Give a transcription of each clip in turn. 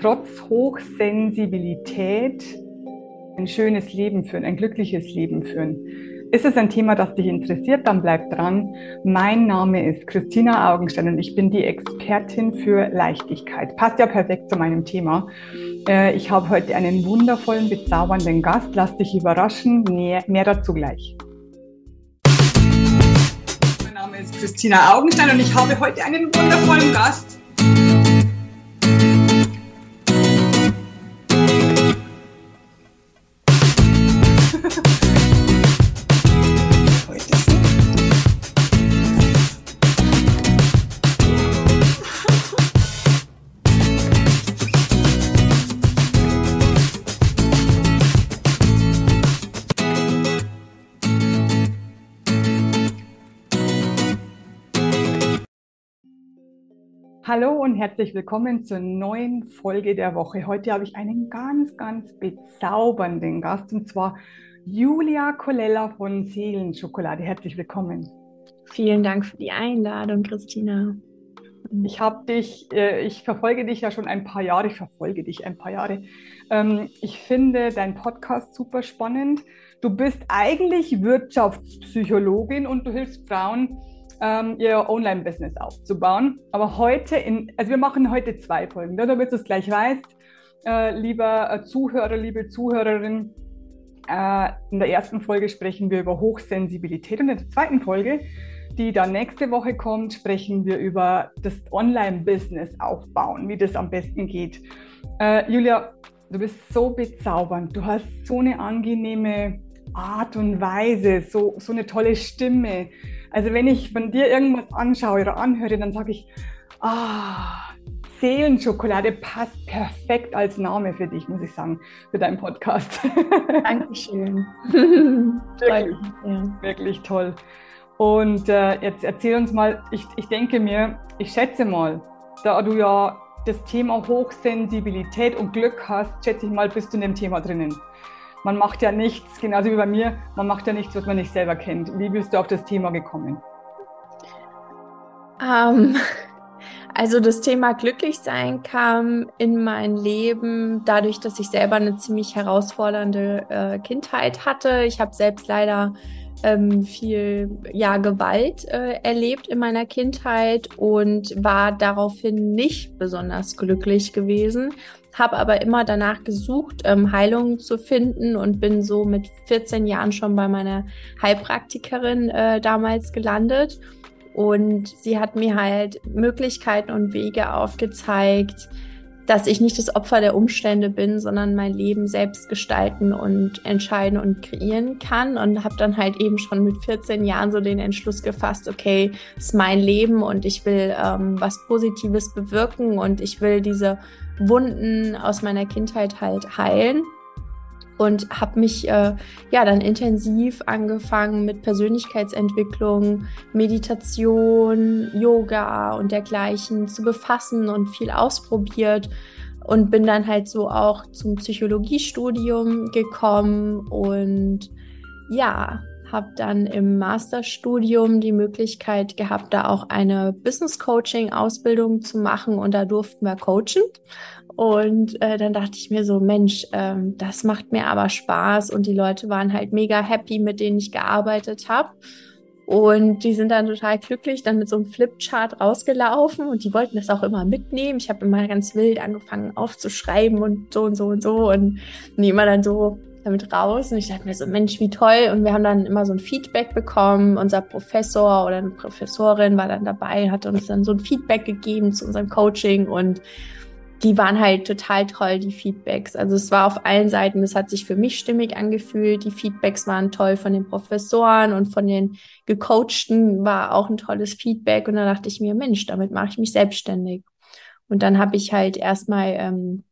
trotz Hochsensibilität ein schönes Leben führen, ein glückliches Leben führen. Ist es ein Thema, das dich interessiert, dann bleib dran. Mein Name ist Christina Augenstein und ich bin die Expertin für Leichtigkeit. Passt ja perfekt zu meinem Thema. Äh, ich habe heute einen wundervollen, bezaubernden Gast. Lass dich überraschen. Mehr, mehr dazu gleich. Mein Name ist Christina Augenstein und ich habe heute einen wundervollen Gast. Hallo und herzlich willkommen zur neuen Folge der Woche. Heute habe ich einen ganz, ganz bezaubernden Gast und zwar Julia Colella von Seelenschokolade. Herzlich willkommen. Vielen Dank für die Einladung, Christina. Ich habe dich, äh, ich verfolge dich ja schon ein paar Jahre, ich verfolge dich ein paar Jahre. Ähm, ich finde deinen Podcast super spannend. Du bist eigentlich Wirtschaftspsychologin und du hilfst Frauen, ähm, ihr Online-Business aufzubauen. Aber heute, in, also wir machen heute zwei Folgen, damit du es gleich weißt, äh, lieber äh, Zuhörer, liebe Zuhörerin. Äh, in der ersten Folge sprechen wir über Hochsensibilität und in der zweiten Folge, die dann nächste Woche kommt, sprechen wir über das Online-Business aufbauen, wie das am besten geht. Äh, Julia, du bist so bezaubernd, du hast so eine angenehme Art und Weise, so, so eine tolle Stimme. Also wenn ich von dir irgendwas anschaue oder anhöre, dann sage ich, ah, Seelenschokolade passt perfekt als Name für dich, muss ich sagen, für deinen Podcast. Dankeschön. wirklich, ja. wirklich toll. Und äh, jetzt erzähl uns mal, ich, ich denke mir, ich schätze mal, da du ja das Thema Hochsensibilität und Glück hast, schätze ich mal, bist du in dem Thema drinnen man macht ja nichts, genauso wie bei mir, man macht ja nichts, was man nicht selber kennt. Wie bist du auf das Thema gekommen? Um, ähm, also das Thema Glücklichsein kam in mein Leben dadurch, dass ich selber eine ziemlich herausfordernde äh, Kindheit hatte. Ich habe selbst leider ähm, viel ja, Gewalt äh, erlebt in meiner Kindheit und war daraufhin nicht besonders glücklich gewesen habe aber immer danach gesucht, ähm, Heilung zu finden und bin so mit 14 Jahren schon bei meiner Heilpraktikerin äh, damals gelandet. Und sie hat mir halt Möglichkeiten und Wege aufgezeigt, dass ich nicht das Opfer der Umstände bin, sondern mein Leben selbst gestalten und entscheiden und kreieren kann. Und habe dann halt eben schon mit 14 Jahren so den Entschluss gefasst, okay, ist mein Leben und ich will ähm, was Positives bewirken und ich will diese Wunden aus meiner Kindheit halt heilen und habe mich äh, ja dann intensiv angefangen mit Persönlichkeitsentwicklung, Meditation, Yoga und dergleichen zu befassen und viel ausprobiert und bin dann halt so auch zum Psychologiestudium gekommen und ja, habe dann im Masterstudium die Möglichkeit gehabt, da auch eine Business Coaching Ausbildung zu machen und da durften wir coachen. Und äh, dann dachte ich mir so, Mensch, ähm, das macht mir aber Spaß und die Leute waren halt mega happy, mit denen ich gearbeitet habe. Und die sind dann total glücklich, dann mit so einem Flipchart rausgelaufen und die wollten das auch immer mitnehmen. Ich habe immer ganz wild angefangen aufzuschreiben und so und so und so und immer dann so damit raus. Und ich dachte mir so, Mensch, wie toll. Und wir haben dann immer so ein Feedback bekommen. Unser Professor oder eine Professorin war dann dabei, hat uns dann so ein Feedback gegeben zu unserem Coaching und die waren halt total toll, die Feedbacks. Also es war auf allen Seiten, das hat sich für mich stimmig angefühlt. Die Feedbacks waren toll von den Professoren und von den Gecoachten war auch ein tolles Feedback. Und da dachte ich mir, Mensch, damit mache ich mich selbstständig. Und dann habe ich halt erstmal ähm,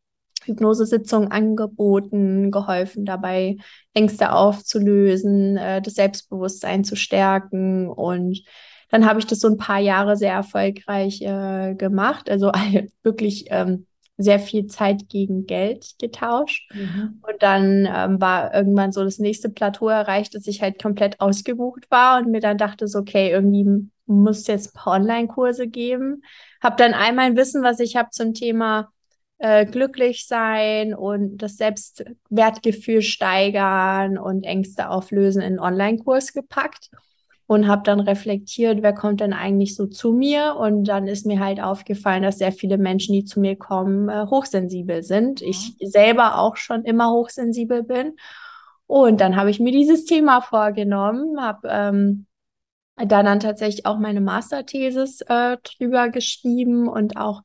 Hypnosesitzungen angeboten, geholfen dabei, Ängste aufzulösen, äh, das Selbstbewusstsein zu stärken und dann habe ich das so ein paar Jahre sehr erfolgreich äh, gemacht, also wirklich ähm, sehr viel Zeit gegen Geld getauscht. Mhm. Und dann ähm, war irgendwann so das nächste Plateau erreicht, dass ich halt komplett ausgebucht war und mir dann dachte so, okay, irgendwie muss es jetzt ein paar Online-Kurse geben. Habe dann all mein Wissen, was ich habe zum Thema äh, glücklich sein und das Selbstwertgefühl steigern und Ängste auflösen in einen Online-Kurs gepackt und habe dann reflektiert, wer kommt denn eigentlich so zu mir? Und dann ist mir halt aufgefallen, dass sehr viele Menschen, die zu mir kommen, äh, hochsensibel sind. Ich selber auch schon immer hochsensibel bin. Und dann habe ich mir dieses Thema vorgenommen, habe ähm, da dann tatsächlich auch meine Masterthesis äh, drüber geschrieben und auch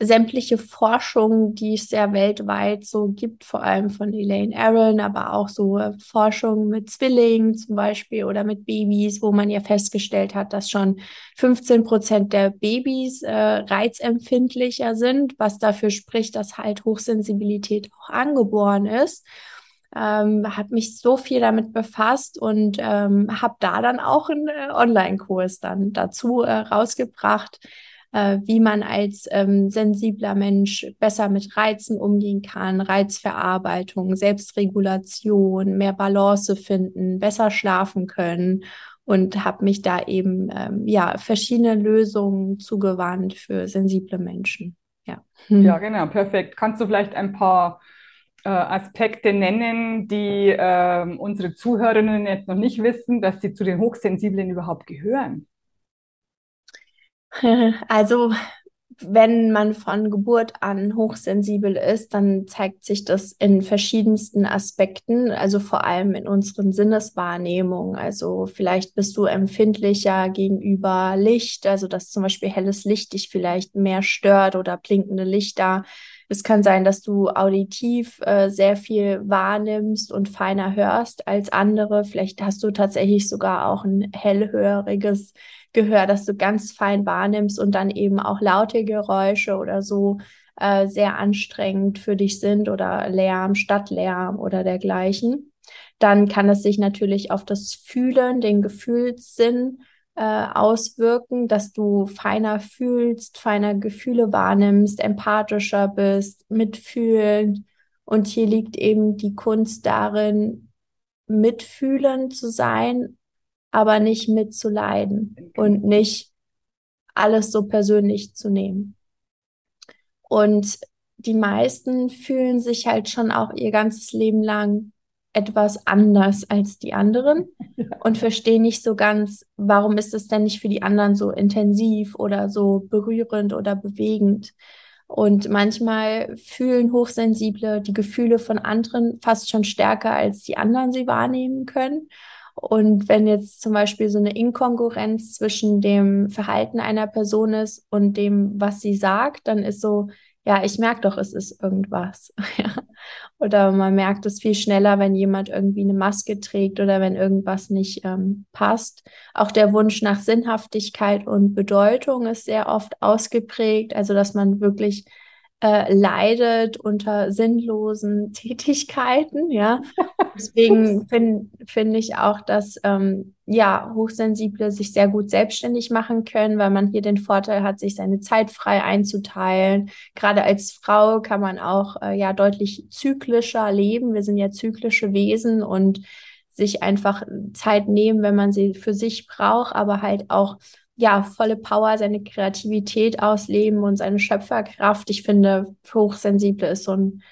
sämtliche Forschung, die es ja weltweit so gibt, vor allem von Elaine Aron, aber auch so äh, Forschung mit Zwillingen zum Beispiel oder mit Babys, wo man ja festgestellt hat, dass schon 15 Prozent der Babys äh, reizempfindlicher sind, was dafür spricht, dass halt Hochsensibilität auch angeboren ist. Ähm, habe mich so viel damit befasst und ähm, habe da dann auch einen äh, Online-Kurs dann dazu äh, rausgebracht, äh, wie man als ähm, sensibler Mensch besser mit Reizen umgehen kann, Reizverarbeitung, Selbstregulation, mehr Balance finden, besser schlafen können und habe mich da eben ähm, ja verschiedene Lösungen zugewandt für sensible Menschen. Ja. Ja, genau, perfekt. Kannst du vielleicht ein paar äh, Aspekte nennen, die äh, unsere Zuhörerinnen jetzt noch nicht wissen, dass sie zu den Hochsensiblen überhaupt gehören? Also wenn man von Geburt an hochsensibel ist, dann zeigt sich das in verschiedensten Aspekten, also vor allem in unseren Sinneswahrnehmungen. Also vielleicht bist du empfindlicher gegenüber Licht, also dass zum Beispiel helles Licht dich vielleicht mehr stört oder blinkende Lichter. Es kann sein, dass du auditiv äh, sehr viel wahrnimmst und feiner hörst als andere. Vielleicht hast du tatsächlich sogar auch ein hellhöriges Gehör, dass du ganz fein wahrnimmst und dann eben auch laute Geräusche oder so äh, sehr anstrengend für dich sind oder Lärm, Stadtlärm oder dergleichen. Dann kann es sich natürlich auf das Fühlen, den Gefühlssinn äh, auswirken, dass du feiner fühlst, feiner Gefühle wahrnimmst, empathischer bist, mitfühlen. Und hier liegt eben die Kunst darin, mitfühlend zu sein, aber nicht mitzuleiden und nicht alles so persönlich zu nehmen. Und die meisten fühlen sich halt schon auch ihr ganzes Leben lang etwas anders als die anderen und verstehen nicht so ganz, warum ist es denn nicht für die anderen so intensiv oder so berührend oder bewegend. Und manchmal fühlen Hochsensible die Gefühle von anderen fast schon stärker, als die anderen sie wahrnehmen können. Und wenn jetzt zum Beispiel so eine Inkongruenz zwischen dem Verhalten einer Person ist und dem, was sie sagt, dann ist so, ja, ich merke doch, es ist irgendwas. oder man merkt es viel schneller, wenn jemand irgendwie eine Maske trägt oder wenn irgendwas nicht ähm, passt. Auch der Wunsch nach Sinnhaftigkeit und Bedeutung ist sehr oft ausgeprägt, also dass man wirklich äh, leidet unter sinnlosen Tätigkeiten, ja. Deswegen finde find ich auch, dass ähm, ja Hochsensible sich sehr gut selbstständig machen können, weil man hier den Vorteil hat, sich seine Zeit frei einzuteilen. Gerade als Frau kann man auch äh, ja deutlich zyklischer leben. Wir sind ja zyklische Wesen und sich einfach Zeit nehmen, wenn man sie für sich braucht, aber halt auch ja, volle Power, seine Kreativität ausleben und seine Schöpferkraft. Ich finde, Hochsensible ist so ein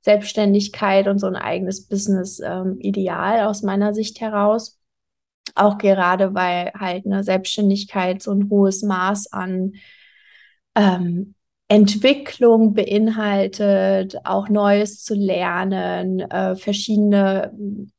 Selbstständigkeit und so ein eigenes Business ähm, ideal aus meiner Sicht heraus. Auch gerade, weil halt eine Selbstständigkeit so ein hohes Maß an ähm, Entwicklung beinhaltet, auch Neues zu lernen, äh, verschiedene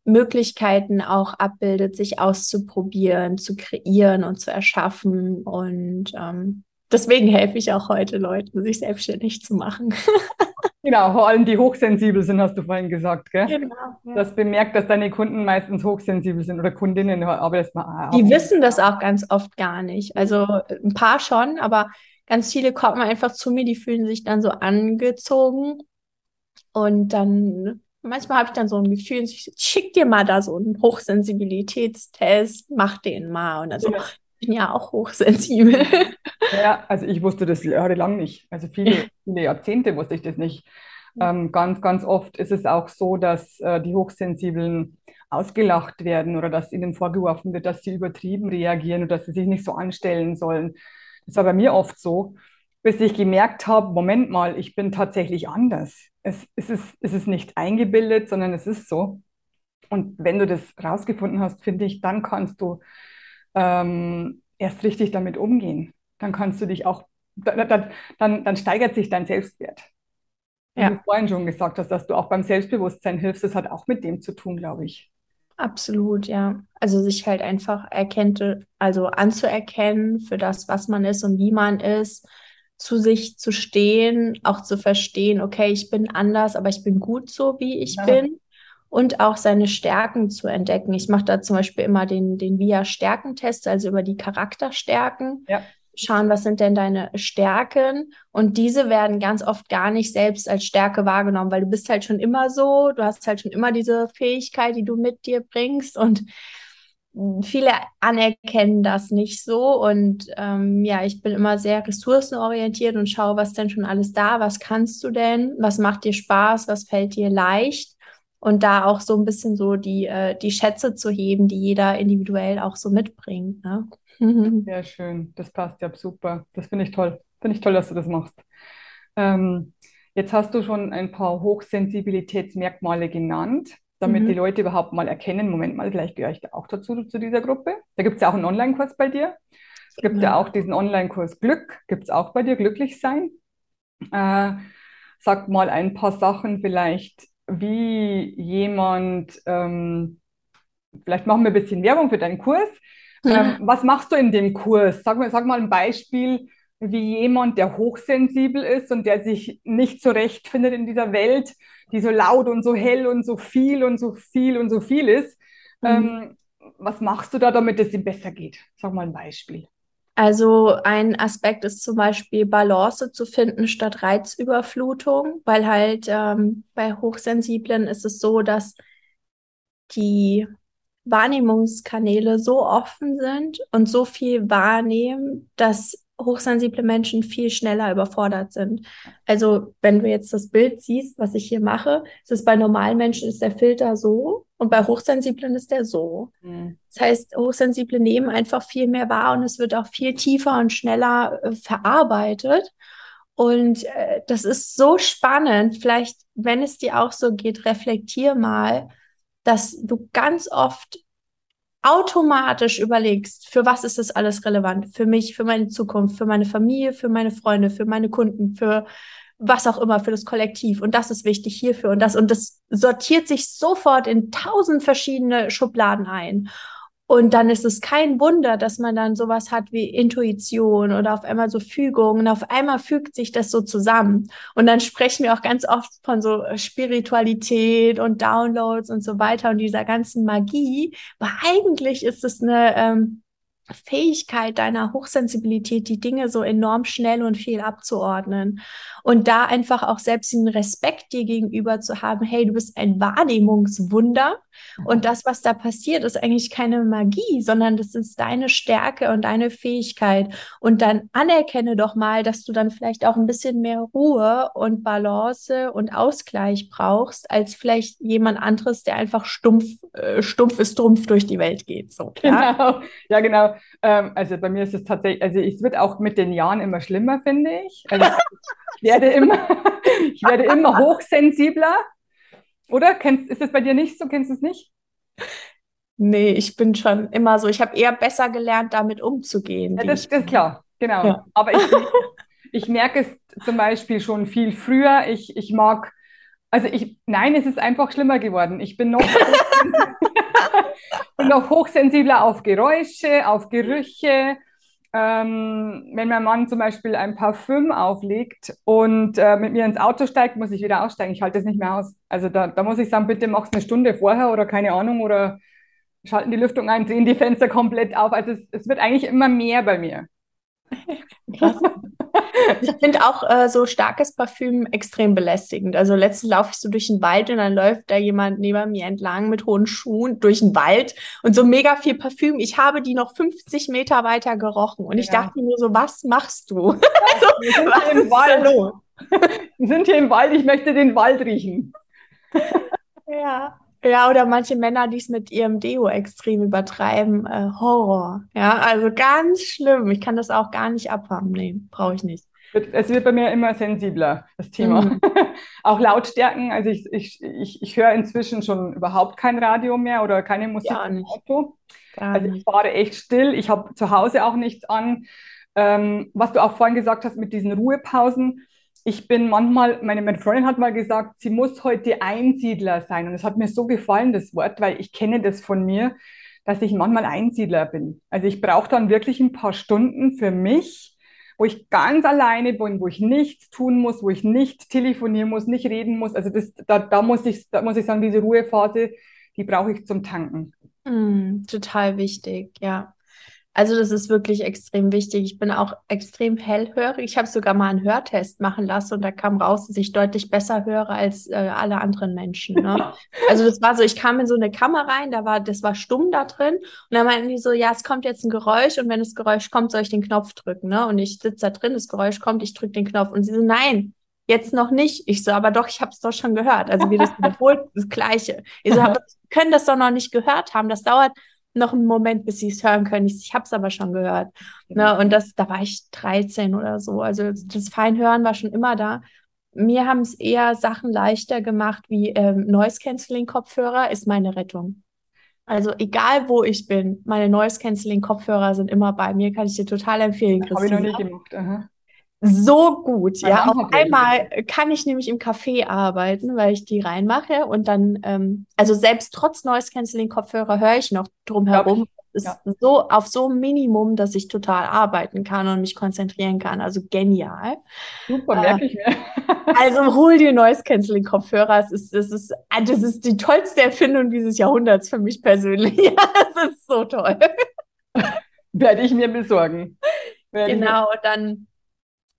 Möglichkeiten auch abbildet, sich auszuprobieren, zu kreieren und zu erschaffen. Und ähm, deswegen helfe ich auch heute Leuten, sich selbstständig zu machen. genau, vor allem die hochsensibel sind, hast du vorhin gesagt, gell? Genau. Ja. Das bemerkt, dass deine Kunden meistens hochsensibel sind oder Kundinnen, aber das mal. Die wissen das auch ganz oft gar nicht. Also ein paar schon, aber ganz viele kommen einfach zu mir, die fühlen sich dann so angezogen. Und dann, manchmal habe ich dann so ein Gefühl, ich schick dir mal da so einen Hochsensibilitätstest, mach den mal. Und dann so, ja. ich bin ja auch hochsensibel. Ja, also ich wusste das jahrelang nicht. Also viele, viele Jahrzehnte wusste ich das nicht. Ähm, ganz, ganz oft ist es auch so, dass äh, die Hochsensiblen ausgelacht werden oder dass ihnen vorgeworfen wird, dass sie übertrieben reagieren oder dass sie sich nicht so anstellen sollen. Das war bei mir oft so. bis ich gemerkt habe, Moment mal, ich bin tatsächlich anders. Es, es, ist, es ist nicht eingebildet, sondern es ist so. Und wenn du das rausgefunden hast, finde ich, dann kannst du ähm, erst richtig damit umgehen. Dann kannst du dich auch, dann, dann, dann steigert sich dein Selbstwert. Ja. Wie du vorhin schon gesagt hast, dass du auch beim Selbstbewusstsein hilfst, das hat auch mit dem zu tun, glaube ich. Absolut, ja. Also sich halt einfach erkennt, also anzuerkennen für das, was man ist und wie man ist, zu sich zu stehen, auch zu verstehen, okay, ich bin anders, aber ich bin gut so, wie ich ja. bin. Und auch seine Stärken zu entdecken. Ich mache da zum Beispiel immer den, den VIA-Stärkentest, also über die Charakterstärken. Ja schauen, was sind denn deine Stärken? Und diese werden ganz oft gar nicht selbst als Stärke wahrgenommen, weil du bist halt schon immer so, du hast halt schon immer diese Fähigkeit, die du mit dir bringst und viele anerkennen das nicht so. Und ähm, ja, ich bin immer sehr ressourcenorientiert und schaue, was denn schon alles da, was kannst du denn, was macht dir Spaß, was fällt dir leicht. Und da auch so ein bisschen so die, äh, die Schätze zu heben, die jeder individuell auch so mitbringt. Ne? Sehr schön, das passt ja super. Das finde ich toll. Finde ich toll, dass du das machst. Ähm, jetzt hast du schon ein paar Hochsensibilitätsmerkmale genannt, damit mhm. die Leute überhaupt mal erkennen, Moment mal, vielleicht gehöre ich da auch dazu, zu dieser Gruppe. Da gibt es ja auch einen Online-Kurs bei dir. Es gibt ja, ja auch diesen Online-Kurs Glück, gibt es auch bei dir, glücklich sein. Äh, sag mal ein paar Sachen vielleicht, wie jemand, ähm, vielleicht machen wir ein bisschen Werbung für deinen Kurs, ähm, was machst du in dem Kurs? Sag mal, sag mal ein Beispiel, wie jemand, der hochsensibel ist und der sich nicht zurechtfindet in dieser Welt, die so laut und so hell und so viel und so viel und so viel ist. Mhm. Ähm, was machst du da, damit es ihm besser geht? Sag mal ein Beispiel. Also ein Aspekt ist zum Beispiel Balance zu finden statt Reizüberflutung, weil halt ähm, bei Hochsensiblen ist es so, dass die Wahrnehmungskanäle so offen sind und so viel wahrnehmen, dass hochsensible Menschen viel schneller überfordert sind. Also wenn du jetzt das Bild siehst, was ich hier mache, ist es bei normalen Menschen ist der Filter so und bei Hochsensiblen ist der so. Mhm. Das heißt, Hochsensible nehmen einfach viel mehr wahr und es wird auch viel tiefer und schneller äh, verarbeitet. Und äh, das ist so spannend. Vielleicht, wenn es dir auch so geht, reflektier mal, dass du ganz oft automatisch überlegst, für was ist das alles relevant? Für mich, für meine Zukunft, für meine Familie, für meine Freunde, für meine Kunden, für was auch immer, für das Kollektiv. Und das ist wichtig hierfür und das. Und das sortiert sich sofort in tausend verschiedene Schubladen ein. Und dann ist es kein Wunder, dass man dann sowas hat wie Intuition oder auf einmal so Fügung und auf einmal fügt sich das so zusammen. Und dann sprechen wir auch ganz oft von so Spiritualität und Downloads und so weiter und dieser ganzen Magie. Aber eigentlich ist es eine ähm, Fähigkeit deiner Hochsensibilität, die Dinge so enorm schnell und viel abzuordnen. Und da einfach auch selbst den Respekt dir gegenüber zu haben, hey, du bist ein Wahrnehmungswunder. Und das, was da passiert, ist eigentlich keine Magie, sondern das ist deine Stärke und deine Fähigkeit. Und dann anerkenne doch mal, dass du dann vielleicht auch ein bisschen mehr Ruhe und Balance und Ausgleich brauchst, als vielleicht jemand anderes, der einfach stumpf, äh, stumpf ist, stumpf durch die Welt geht. So, ja? Genau, ja, genau. Ähm, also bei mir ist es tatsächlich, also es wird auch mit den Jahren immer schlimmer, finde ich. Also ich werde immer, ich werde immer hochsensibler. Oder? Kennst, ist es bei dir nicht so? Kennst du es nicht? Nee, ich bin schon immer so. Ich habe eher besser gelernt, damit umzugehen. Ja, das, das ist klar, genau. Ja. Aber ich, ich merke es zum Beispiel schon viel früher. Ich, ich mag, also ich, nein, es ist einfach schlimmer geworden. Ich bin noch, bin noch hochsensibler auf Geräusche, auf Gerüche ähm, wenn mein Mann zum Beispiel ein Parfüm auflegt und äh, mit mir ins Auto steigt, muss ich wieder aussteigen. Ich halte das nicht mehr aus. Also da, da muss ich sagen, bitte mach es eine Stunde vorher oder keine Ahnung oder schalten die Lüftung ein, drehen die Fenster komplett auf. Also es, es wird eigentlich immer mehr bei mir. Krass. Ich finde auch äh, so starkes Parfüm extrem belästigend. Also letztens laufe ich so durch den Wald und dann läuft da jemand neben mir entlang mit hohen Schuhen durch den Wald und so mega viel Parfüm. Ich habe die noch 50 Meter weiter gerochen und ich ja. dachte mir so, was machst du? also, was ist Wald. los? Wir sind hier im Wald, ich möchte den Wald riechen. ja. Ja, oder manche Männer, die es mit ihrem Deo extrem übertreiben, äh, Horror. Ja, also ganz schlimm. Ich kann das auch gar nicht abhaben. Nee, brauche ich nicht. Es wird bei mir immer sensibler, das Thema. Mhm. Auch Lautstärken. Also ich, ich, ich, ich höre inzwischen schon überhaupt kein Radio mehr oder keine Musik ja, im Auto. also ich fahre echt still. Ich habe zu Hause auch nichts an. Ähm, was du auch vorhin gesagt hast mit diesen Ruhepausen. Ich bin manchmal, meine, meine Freundin hat mal gesagt, sie muss heute Einsiedler sein. Und es hat mir so gefallen, das Wort, weil ich kenne das von mir, dass ich manchmal Einsiedler bin. Also ich brauche dann wirklich ein paar Stunden für mich wo ich ganz alleine bin, wo ich nichts tun muss, wo ich nicht telefonieren muss, nicht reden muss. Also das, da, da, muss ich, da muss ich sagen, diese Ruhephase, die brauche ich zum Tanken. Mm, total wichtig, ja. Also das ist wirklich extrem wichtig. Ich bin auch extrem hellhörig. Ich habe sogar mal einen Hörtest machen lassen und da kam raus, dass ich deutlich besser höre als äh, alle anderen Menschen. Ne? also das war so, ich kam in so eine Kammer rein, da war, das war stumm da drin und dann meinten die so, ja, es kommt jetzt ein Geräusch und wenn das Geräusch kommt, soll ich den Knopf drücken. Ne? Und ich sitze da drin, das Geräusch kommt, ich drücke den Knopf und sie so, nein, jetzt noch nicht. Ich so, aber doch, ich habe es doch schon gehört. Also wie das wiederholt, das Gleiche. Ich so, aber können das doch noch nicht gehört haben. Das dauert noch einen Moment, bis sie es hören können. Ich, ich habe es aber schon gehört. Ne? Und das, da war ich 13 oder so. Also das Feinhören war schon immer da. Mir haben es eher Sachen leichter gemacht, wie ähm, Noise Cancelling Kopfhörer ist meine Rettung. Also egal wo ich bin, meine Noise Cancelling Kopfhörer sind immer bei mir. Kann ich dir total empfehlen, Habe ich noch nicht gemacht. Aha so gut. ja, auf einmal kann ich nämlich im Café arbeiten, weil ich die reinmache und dann, ähm, also selbst trotz Noise Cancelling Kopfhörer höre ich noch drumherum. Ist ja. so auf so Minimum, dass ich total arbeiten kann und mich konzentrieren kann. Also genial. Super, merke äh, ich mir. also hol dir Noise Cancelling Kopfhörer. Es ist, das ist, äh, das ist die tollste Erfindung dieses Jahrhunderts für mich persönlich. das ist so toll. Werde ich mir besorgen. Werde genau, dann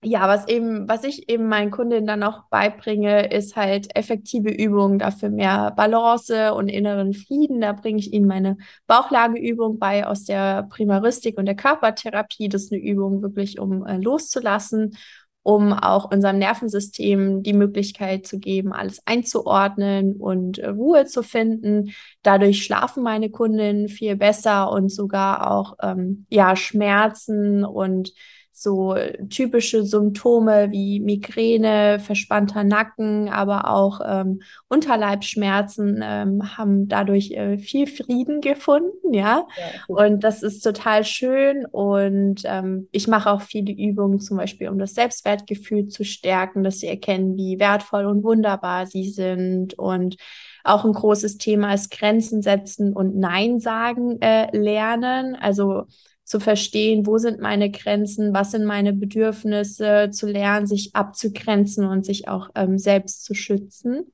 ja, was eben, was ich eben meinen Kundinnen dann auch beibringe, ist halt effektive Übungen, dafür mehr Balance und inneren Frieden. Da bringe ich ihnen meine Bauchlageübung bei aus der Primaristik und der Körpertherapie. Das ist eine Übung wirklich, um äh, loszulassen, um auch unserem Nervensystem die Möglichkeit zu geben, alles einzuordnen und äh, Ruhe zu finden. Dadurch schlafen meine Kundinnen viel besser und sogar auch ähm, ja Schmerzen und so typische Symptome wie Migräne, verspannter Nacken, aber auch ähm, Unterleibsschmerzen ähm, haben dadurch äh, viel Frieden gefunden, ja. ja und das ist total schön. Und ähm, ich mache auch viele Übungen, zum Beispiel, um das Selbstwertgefühl zu stärken, dass sie erkennen, wie wertvoll und wunderbar sie sind. Und auch ein großes Thema ist Grenzen setzen und Nein sagen äh, lernen. Also zu verstehen, wo sind meine Grenzen, was sind meine Bedürfnisse, zu lernen, sich abzugrenzen und sich auch ähm, selbst zu schützen.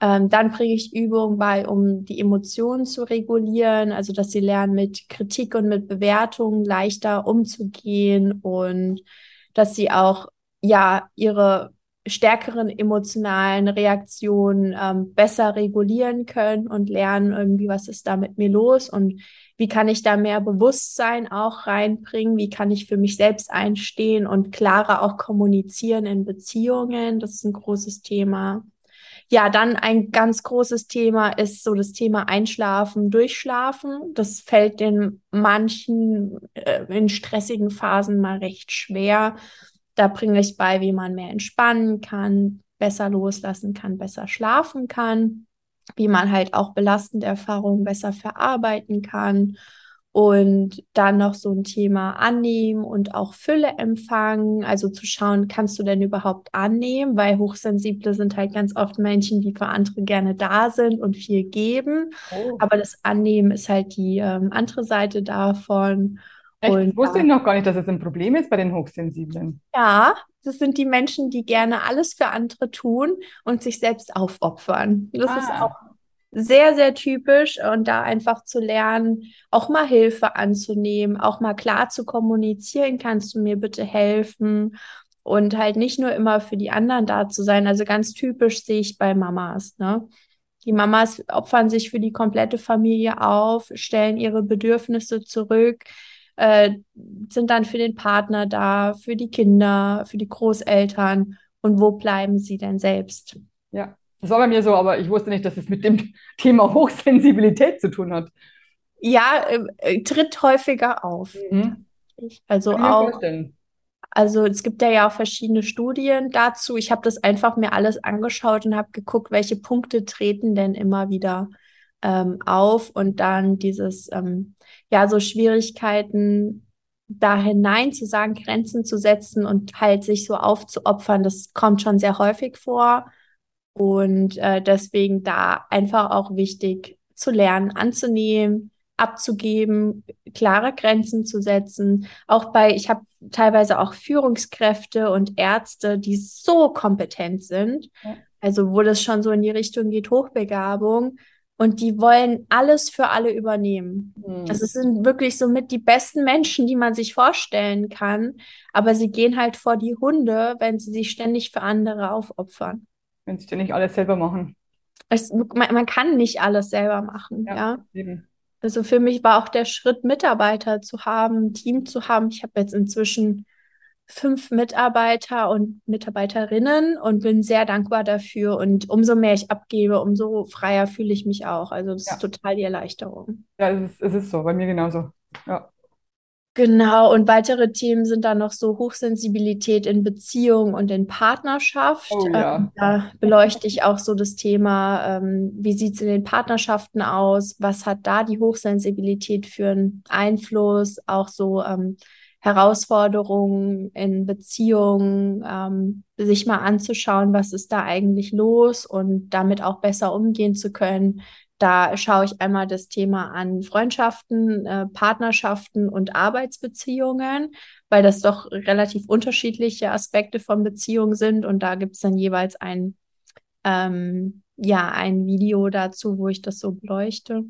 Ähm, dann bringe ich Übungen bei, um die Emotionen zu regulieren, also dass sie lernen, mit Kritik und mit Bewertungen leichter umzugehen und dass sie auch ja ihre stärkeren emotionalen Reaktionen ähm, besser regulieren können und lernen irgendwie, was ist da mit mir los und wie kann ich da mehr Bewusstsein auch reinbringen, wie kann ich für mich selbst einstehen und klarer auch kommunizieren in Beziehungen, das ist ein großes Thema. Ja, dann ein ganz großes Thema ist so das Thema Einschlafen, Durchschlafen. Das fällt den manchen äh, in stressigen Phasen mal recht schwer. Da bringe ich bei, wie man mehr entspannen kann, besser loslassen kann, besser schlafen kann, wie man halt auch belastende Erfahrungen besser verarbeiten kann. Und dann noch so ein Thema annehmen und auch Fülle empfangen. Also zu schauen, kannst du denn überhaupt annehmen? Weil Hochsensible sind halt ganz oft Menschen, die für andere gerne da sind und viel geben. Oh. Aber das Annehmen ist halt die ähm, andere Seite davon. Echt? Und, wusste ich noch gar nicht, dass es ein Problem ist bei den Hochsensiblen. Ja, das sind die Menschen, die gerne alles für andere tun und sich selbst aufopfern. Das ah. ist auch sehr, sehr typisch und da einfach zu lernen, auch mal Hilfe anzunehmen, auch mal klar zu kommunizieren, kannst du mir bitte helfen und halt nicht nur immer für die anderen da zu sein. Also ganz typisch sehe ich bei Mamas, ne? Die Mamas opfern sich für die komplette Familie auf, stellen ihre Bedürfnisse zurück, äh, sind dann für den Partner da, für die Kinder, für die Großeltern. Und wo bleiben sie denn selbst? Ja, das war bei mir so, aber ich wusste nicht, dass es mit dem Thema Hochsensibilität zu tun hat. Ja, äh, äh tritt häufiger auf. Mhm. Also auch Also es gibt ja, ja auch verschiedene Studien dazu. Ich habe das einfach mir alles angeschaut und habe geguckt, welche Punkte treten denn immer wieder ähm, auf und dann dieses, ähm, ja, so Schwierigkeiten da hinein zu sagen, Grenzen zu setzen und halt sich so aufzuopfern, das kommt schon sehr häufig vor. Und äh, deswegen da einfach auch wichtig zu lernen, anzunehmen, abzugeben, klare Grenzen zu setzen. Auch bei, ich habe teilweise auch Führungskräfte und Ärzte, die so kompetent sind. Ja. Also wo das schon so in die Richtung geht, Hochbegabung. Und die wollen alles für alle übernehmen. Mhm. Das sind wirklich somit die besten Menschen, die man sich vorstellen kann. Aber sie gehen halt vor die Hunde, wenn sie sich ständig für andere aufopfern. Wenn sie ständig alles selber machen. Es, man, man, kann nicht alles selber machen, ja. ja? Also für mich war auch der Schritt, Mitarbeiter zu haben, ein Team zu haben. Ich habe jetzt inzwischen fünf Mitarbeiter und Mitarbeiterinnen und bin sehr dankbar dafür. Und umso mehr ich abgebe, umso freier fühle ich mich auch. Also das ja. ist total die Erleichterung. Ja, es ist, es ist so, bei mir genauso. Ja. Genau, und weitere Themen sind dann noch so Hochsensibilität in Beziehung und in Partnerschaft. Oh, ja. ähm, da beleuchte ich auch so das Thema, ähm, wie sieht es in den Partnerschaften aus, was hat da die Hochsensibilität für einen Einfluss, auch so ähm, Herausforderungen in Beziehungen, ähm, sich mal anzuschauen, was ist da eigentlich los und damit auch besser umgehen zu können. Da schaue ich einmal das Thema an Freundschaften, äh, Partnerschaften und Arbeitsbeziehungen, weil das doch relativ unterschiedliche Aspekte von Beziehungen sind. Und da gibt es dann jeweils ein, ähm, ja, ein Video dazu, wo ich das so beleuchte.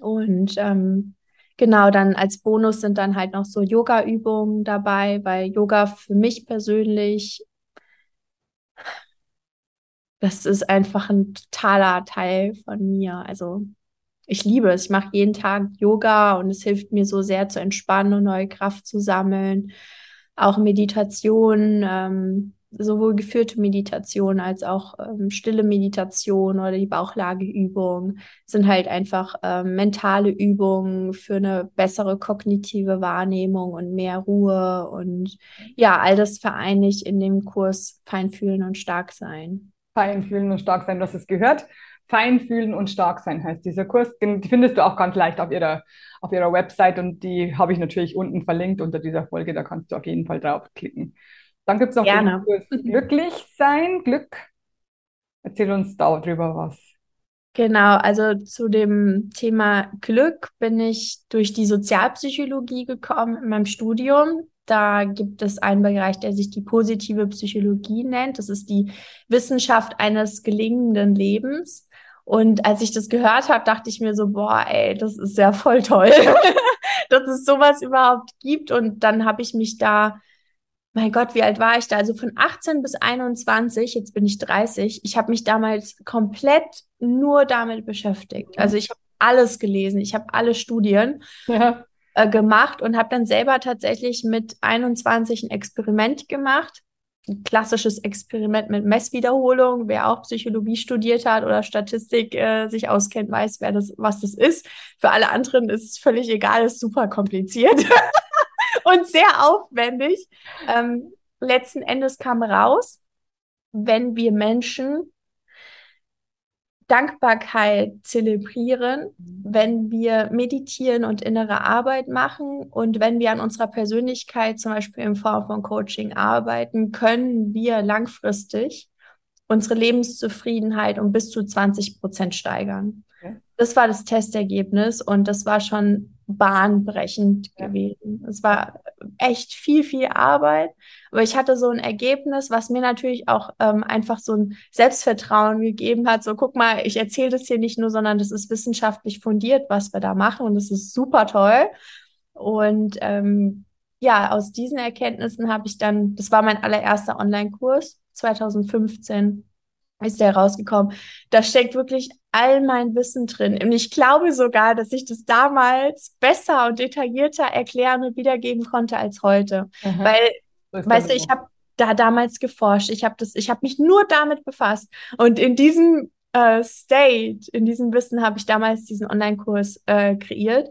Und ähm, Genau, dann als Bonus sind dann halt noch so Yoga-Übungen dabei, weil Yoga für mich persönlich, das ist einfach ein totaler Teil von mir. Also ich liebe es. Ich mache jeden Tag Yoga und es hilft mir so sehr zu entspannen und neue Kraft zu sammeln. Auch Meditation. Ähm, sowohl geführte Meditation als auch ähm, stille Meditation oder die Bauchlageübung sind halt einfach ähm, mentale Übungen für eine bessere kognitive Wahrnehmung und mehr Ruhe und ja, all das vereine ich in dem Kurs Feinfühlen und Starksein. Feinfühlen und Starksein, das ist gehört. Feinfühlen und Starksein heißt dieser Kurs. Die findest du auch ganz leicht auf ihrer, auf ihrer Website und die habe ich natürlich unten verlinkt unter dieser Folge. Da kannst du auf jeden Fall draufklicken. Dann gibt es noch Gerne. den Glücklich sein, Glück. Erzähl uns darüber was. Genau, also zu dem Thema Glück bin ich durch die Sozialpsychologie gekommen in meinem Studium. Da gibt es einen Bereich, der sich die positive Psychologie nennt. Das ist die Wissenschaft eines gelingenden Lebens. Und als ich das gehört habe, dachte ich mir so, boah, ey, das ist ja voll toll, dass es sowas überhaupt gibt. Und dann habe ich mich da mein Gott, wie alt war ich da? Also von 18 bis 21, jetzt bin ich 30. Ich habe mich damals komplett nur damit beschäftigt. Also ich habe alles gelesen, ich habe alle Studien ja. äh, gemacht und habe dann selber tatsächlich mit 21 ein Experiment gemacht. Ein klassisches Experiment mit Messwiederholung. Wer auch Psychologie studiert hat oder Statistik äh, sich auskennt, weiß, wer das, was das ist. Für alle anderen ist es völlig egal, ist super kompliziert. und sehr aufwendig. Ähm, letzten Endes kam raus, wenn wir Menschen Dankbarkeit zelebrieren, wenn wir meditieren und innere Arbeit machen und wenn wir an unserer Persönlichkeit zum Beispiel in Form von Coaching arbeiten, können wir langfristig unsere Lebenszufriedenheit um bis zu 20 Prozent steigern. Okay. Das war das Testergebnis und das war schon bahnbrechend ja. gewesen. Es war echt viel, viel Arbeit, aber ich hatte so ein Ergebnis, was mir natürlich auch ähm, einfach so ein Selbstvertrauen gegeben hat. So, guck mal, ich erzähle das hier nicht nur, sondern das ist wissenschaftlich fundiert, was wir da machen und das ist super toll. Und ähm, ja, aus diesen Erkenntnissen habe ich dann, das war mein allererster Online-Kurs 2015 ist der rausgekommen. Da steckt wirklich all mein Wissen drin. Und ich glaube sogar, dass ich das damals besser und detaillierter erklären und wiedergeben konnte als heute. Mhm. Weil, weißt du, ich habe da damals geforscht. Ich habe das, ich habe mich nur damit befasst. Und in diesem äh, State, in diesem Wissen habe ich damals diesen Online-Kurs äh, kreiert.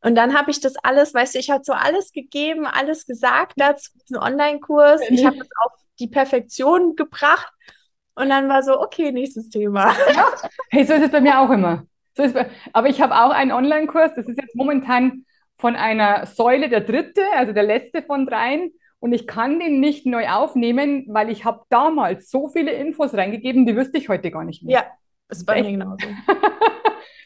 Und dann habe ich das alles, weißt du, ich habe so alles gegeben, alles gesagt dazu, diesen Online-Kurs. Ich habe es auf die Perfektion gebracht. Und dann war so, okay, nächstes Thema. Hey, so ist es bei mir auch immer. So ist bei, aber ich habe auch einen Online-Kurs, das ist jetzt momentan von einer Säule der dritte, also der letzte von dreien. Und ich kann den nicht neu aufnehmen, weil ich habe damals so viele Infos reingegeben, die wüsste ich heute gar nicht mehr. Ja, das ist bei mir genauso.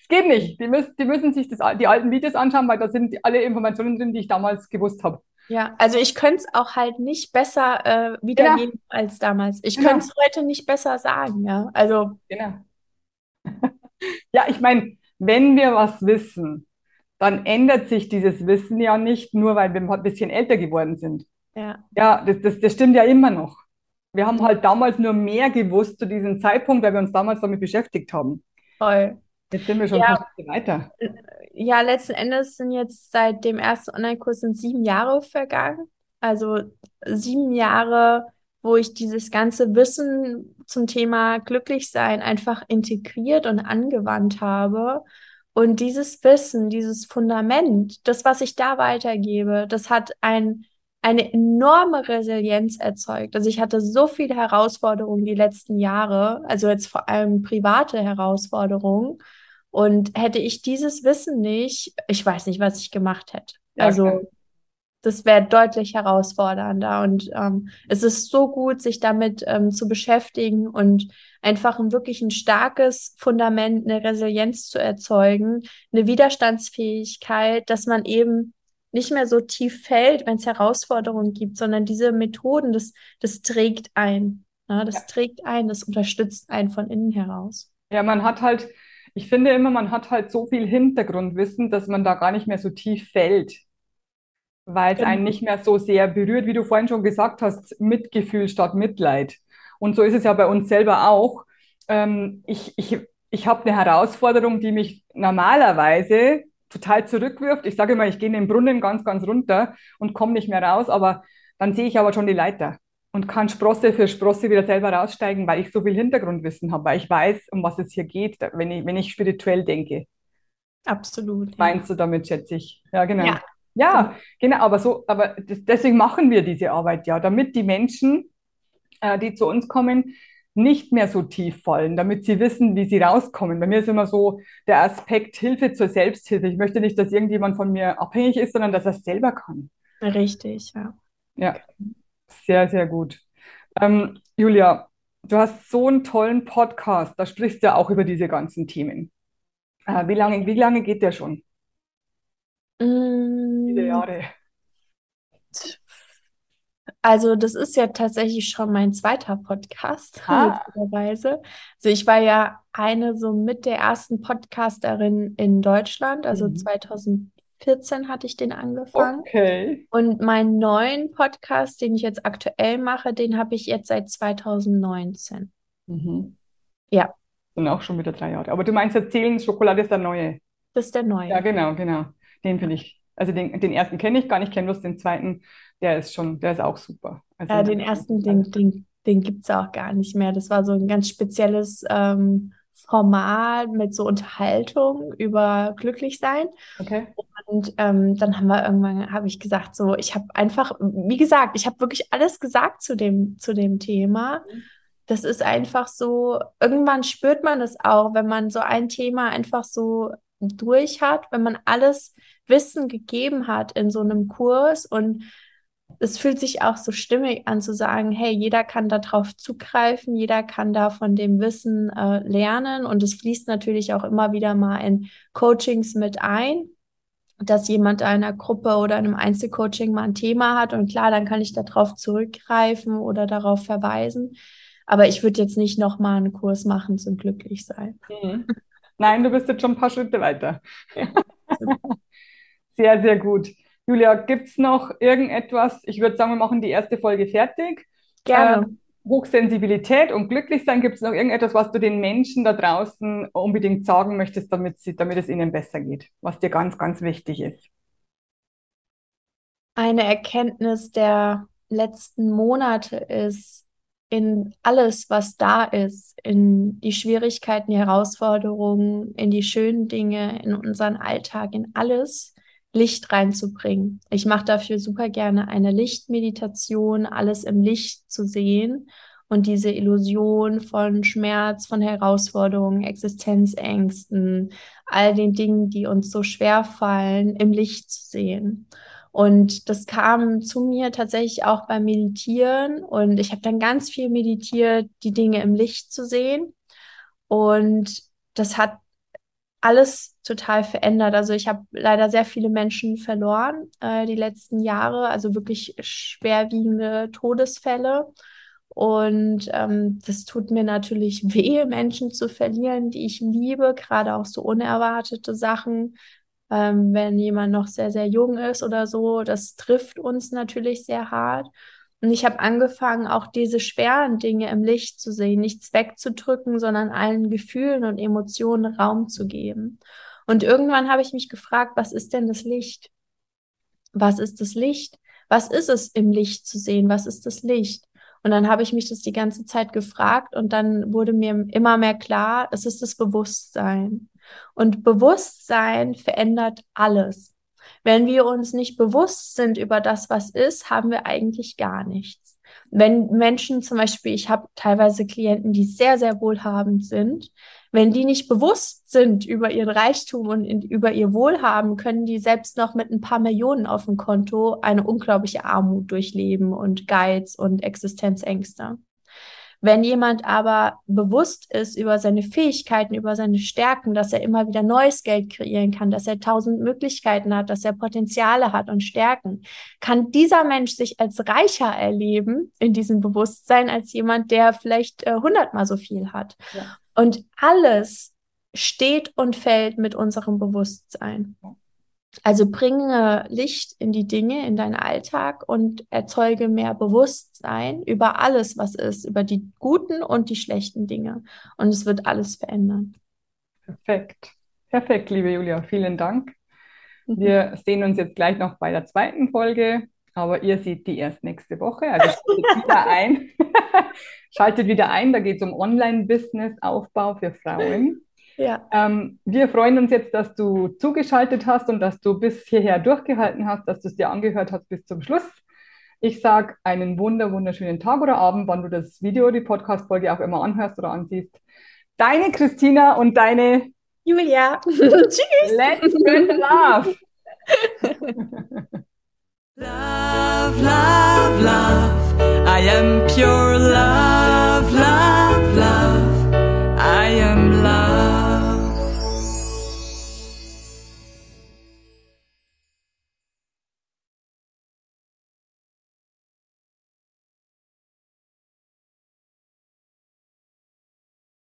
Es geht nicht. Die müssen, die müssen sich das, die alten Videos anschauen, weil da sind alle Informationen drin, die ich damals gewusst habe. Ja, also ich könnte es auch halt nicht besser äh, wiedergeben genau. als damals. Ich genau. könnte es heute nicht besser sagen, ja. Also. Genau. ja, ich meine, wenn wir was wissen, dann ändert sich dieses Wissen ja nicht nur, weil wir ein bisschen älter geworden sind. Ja. Ja, das, das, das stimmt ja immer noch. Wir haben halt damals nur mehr gewusst zu diesem Zeitpunkt, weil wir uns damals damit beschäftigt haben. Toll. Jetzt sind wir schon ja. weiter. Ja, letzten Endes sind jetzt seit dem ersten Online-Kurs sieben Jahre vergangen. Also sieben Jahre, wo ich dieses ganze Wissen zum Thema Glücklichsein einfach integriert und angewandt habe. Und dieses Wissen, dieses Fundament, das, was ich da weitergebe, das hat ein, eine enorme Resilienz erzeugt. Also ich hatte so viele Herausforderungen die letzten Jahre, also jetzt vor allem private Herausforderungen. Und hätte ich dieses Wissen nicht, ich weiß nicht, was ich gemacht hätte. Ja, also das wäre deutlich herausfordernder. Und ähm, es ist so gut, sich damit ähm, zu beschäftigen und einfach ein wirklich ein starkes Fundament, eine Resilienz zu erzeugen, eine Widerstandsfähigkeit, dass man eben nicht mehr so tief fällt, wenn es Herausforderungen gibt, sondern diese Methoden, das, das trägt ein. Ja, das ja. trägt ein, das unterstützt einen von innen heraus. Ja, man hat halt ich finde immer, man hat halt so viel Hintergrundwissen, dass man da gar nicht mehr so tief fällt, weil es genau. einen nicht mehr so sehr berührt, wie du vorhin schon gesagt hast, Mitgefühl statt Mitleid. Und so ist es ja bei uns selber auch. Ähm, ich ich, ich habe eine Herausforderung, die mich normalerweise total zurückwirft. Ich sage immer, ich gehe in den Brunnen ganz, ganz runter und komme nicht mehr raus, aber dann sehe ich aber schon die Leiter und kann Sprosse für Sprosse wieder selber raussteigen, weil ich so viel Hintergrundwissen habe, weil ich weiß, um was es hier geht, wenn ich, wenn ich spirituell denke. Absolut. Meinst ja. du damit, schätze ich? Ja, genau. Ja, ja genau. Aber so, aber das, deswegen machen wir diese Arbeit ja, damit die Menschen, äh, die zu uns kommen, nicht mehr so tief fallen, damit sie wissen, wie sie rauskommen. Bei mir ist immer so der Aspekt Hilfe zur Selbsthilfe. Ich möchte nicht, dass irgendjemand von mir abhängig ist, sondern dass er es selber kann. Richtig, ja. Ja. Sehr, sehr gut. Ähm, Julia, du hast so einen tollen Podcast, da sprichst du ja auch über diese ganzen Themen. Äh, wie lange, wie lange geht der schon? Mm. Viele Jahre. Also das ist ja tatsächlich schon mein zweiter Podcast, ah. Also ich war ja eine so mit der ersten Podcasterin in Deutschland, also mhm. 2000, 14 hatte ich den angefangen. Okay. Und meinen neuen Podcast, den ich jetzt aktuell mache, den habe ich jetzt seit 2019. Mhm. Ja. Und auch schon wieder drei Jahre. Aber du meinst, erzählen, Schokolade ist der neue. Das ist der neue. Ja, genau, genau. Den finde ich. Also den, den ersten kenne ich gar nicht, kenne bloß den zweiten. Der ist schon, der ist auch super. Also ja, den ersten, den, den, den gibt es auch gar nicht mehr. Das war so ein ganz spezielles ähm, Format mit so Unterhaltung über Glücklichsein. Okay. Und ähm, dann haben wir irgendwann, habe ich gesagt, so, ich habe einfach, wie gesagt, ich habe wirklich alles gesagt zu dem, zu dem Thema. Mhm. Das ist einfach so, irgendwann spürt man das auch, wenn man so ein Thema einfach so durch hat, wenn man alles Wissen gegeben hat in so einem Kurs und es fühlt sich auch so stimmig an zu sagen, hey, jeder kann darauf zugreifen, jeder kann da von dem Wissen äh, lernen und es fließt natürlich auch immer wieder mal in Coachings mit ein, dass jemand einer Gruppe oder einem Einzelcoaching mal ein Thema hat und klar, dann kann ich darauf zurückgreifen oder darauf verweisen. Aber ich würde jetzt nicht nochmal einen Kurs machen zum Glücklichsein. Mhm. Nein, du bist jetzt schon ein paar Schritte weiter. sehr, sehr gut. Julia, gibt es noch irgendetwas? Ich würde sagen, wir machen die erste Folge fertig. Gerne. Ähm, Hochsensibilität und Glücklichsein, gibt es noch irgendetwas, was du den Menschen da draußen unbedingt sagen möchtest, damit, sie, damit es ihnen besser geht, was dir ganz, ganz wichtig ist? Eine Erkenntnis der letzten Monate ist, in alles, was da ist, in die Schwierigkeiten, die Herausforderungen, in die schönen Dinge, in unseren Alltag, in alles, Licht reinzubringen. Ich mache dafür super gerne eine Lichtmeditation, alles im Licht zu sehen und diese Illusion von Schmerz, von Herausforderungen, Existenzängsten, all den Dingen, die uns so schwer fallen, im Licht zu sehen. Und das kam zu mir tatsächlich auch beim Meditieren. Und ich habe dann ganz viel meditiert, die Dinge im Licht zu sehen. Und das hat alles total verändert. Also ich habe leider sehr viele Menschen verloren äh, die letzten Jahre, also wirklich schwerwiegende Todesfälle. Und ähm, das tut mir natürlich weh, Menschen zu verlieren, die ich liebe, gerade auch so unerwartete Sachen, ähm, wenn jemand noch sehr, sehr jung ist oder so. Das trifft uns natürlich sehr hart. Und ich habe angefangen, auch diese schweren Dinge im Licht zu sehen, nichts wegzudrücken, sondern allen Gefühlen und Emotionen Raum zu geben. Und irgendwann habe ich mich gefragt, was ist denn das Licht? Was ist das Licht? Was ist es im Licht zu sehen? Was ist das Licht? Und dann habe ich mich das die ganze Zeit gefragt und dann wurde mir immer mehr klar, es ist das Bewusstsein. Und Bewusstsein verändert alles. Wenn wir uns nicht bewusst sind über das, was ist, haben wir eigentlich gar nichts. Wenn Menschen zum Beispiel, ich habe teilweise Klienten, die sehr, sehr wohlhabend sind, wenn die nicht bewusst sind über ihren Reichtum und in, über ihr Wohlhaben, können die selbst noch mit ein paar Millionen auf dem Konto eine unglaubliche Armut durchleben und Geiz und Existenzängste. Wenn jemand aber bewusst ist über seine Fähigkeiten, über seine Stärken, dass er immer wieder neues Geld kreieren kann, dass er tausend Möglichkeiten hat, dass er Potenziale hat und Stärken, kann dieser Mensch sich als reicher erleben in diesem Bewusstsein als jemand, der vielleicht äh, hundertmal so viel hat. Ja. Und alles steht und fällt mit unserem Bewusstsein. Also bringe Licht in die Dinge, in deinen Alltag und erzeuge mehr Bewusstsein über alles, was ist, über die guten und die schlechten Dinge. Und es wird alles verändern. Perfekt. Perfekt, liebe Julia. Vielen Dank. Mhm. Wir sehen uns jetzt gleich noch bei der zweiten Folge, aber ihr seht die erst nächste Woche. Also schaltet wieder ein. schaltet wieder ein, da geht es um Online-Business-Aufbau für Frauen. Ja. Ähm, wir freuen uns jetzt, dass du zugeschaltet hast und dass du bis hierher durchgehalten hast, dass du es dir angehört hast bis zum Schluss. Ich sage einen wunder, wunderschönen Tag oder Abend, wann du das Video, die Podcast-Folge auch immer anhörst oder ansiehst. Deine Christina und deine Julia. Tschüss. Let's spread love. love, love, love. I am pure love, love, love. I am love.